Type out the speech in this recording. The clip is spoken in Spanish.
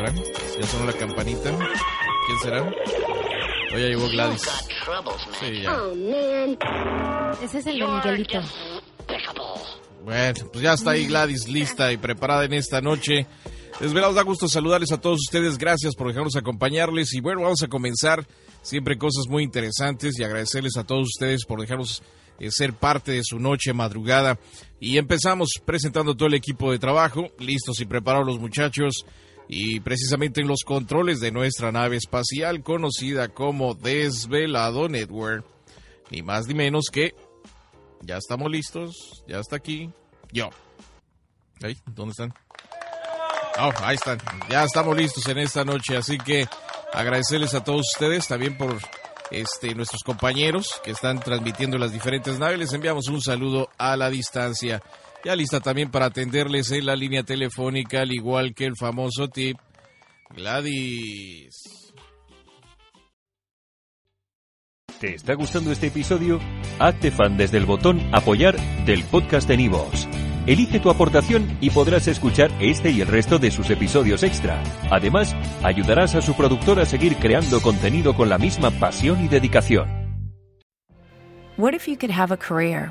¿Y ahora? ¿Ya sonó la campanita? ¿Quién será? Hoy ya llegó Gladys. Sí, ya. Ese es el de Miguelito. Bueno, pues ya está ahí Gladys lista y preparada en esta noche. Desvelados, da gusto saludarles a todos ustedes. Gracias por dejarnos acompañarles. Y bueno, vamos a comenzar. Siempre cosas muy interesantes y agradecerles a todos ustedes por dejarnos eh, ser parte de su noche madrugada. Y empezamos presentando todo el equipo de trabajo. Listos y preparados los muchachos y precisamente en los controles de nuestra nave espacial conocida como Desvelado Network. Ni más ni menos que ya estamos listos, ya está aquí yo. ¿Ahí? ¿Dónde están? Oh, ahí están. Ya estamos listos en esta noche, así que agradecerles a todos ustedes también por este nuestros compañeros que están transmitiendo las diferentes naves. Les enviamos un saludo a la distancia. Ya lista también para atenderles en la línea telefónica, al igual que el famoso tip Gladys. ¿Te está gustando este episodio? Hazte fan desde el botón Apoyar del podcast de Nivos. Elige tu aportación y podrás escuchar este y el resto de sus episodios extra. Además, ayudarás a su productor a seguir creando contenido con la misma pasión y dedicación. What if you could have a career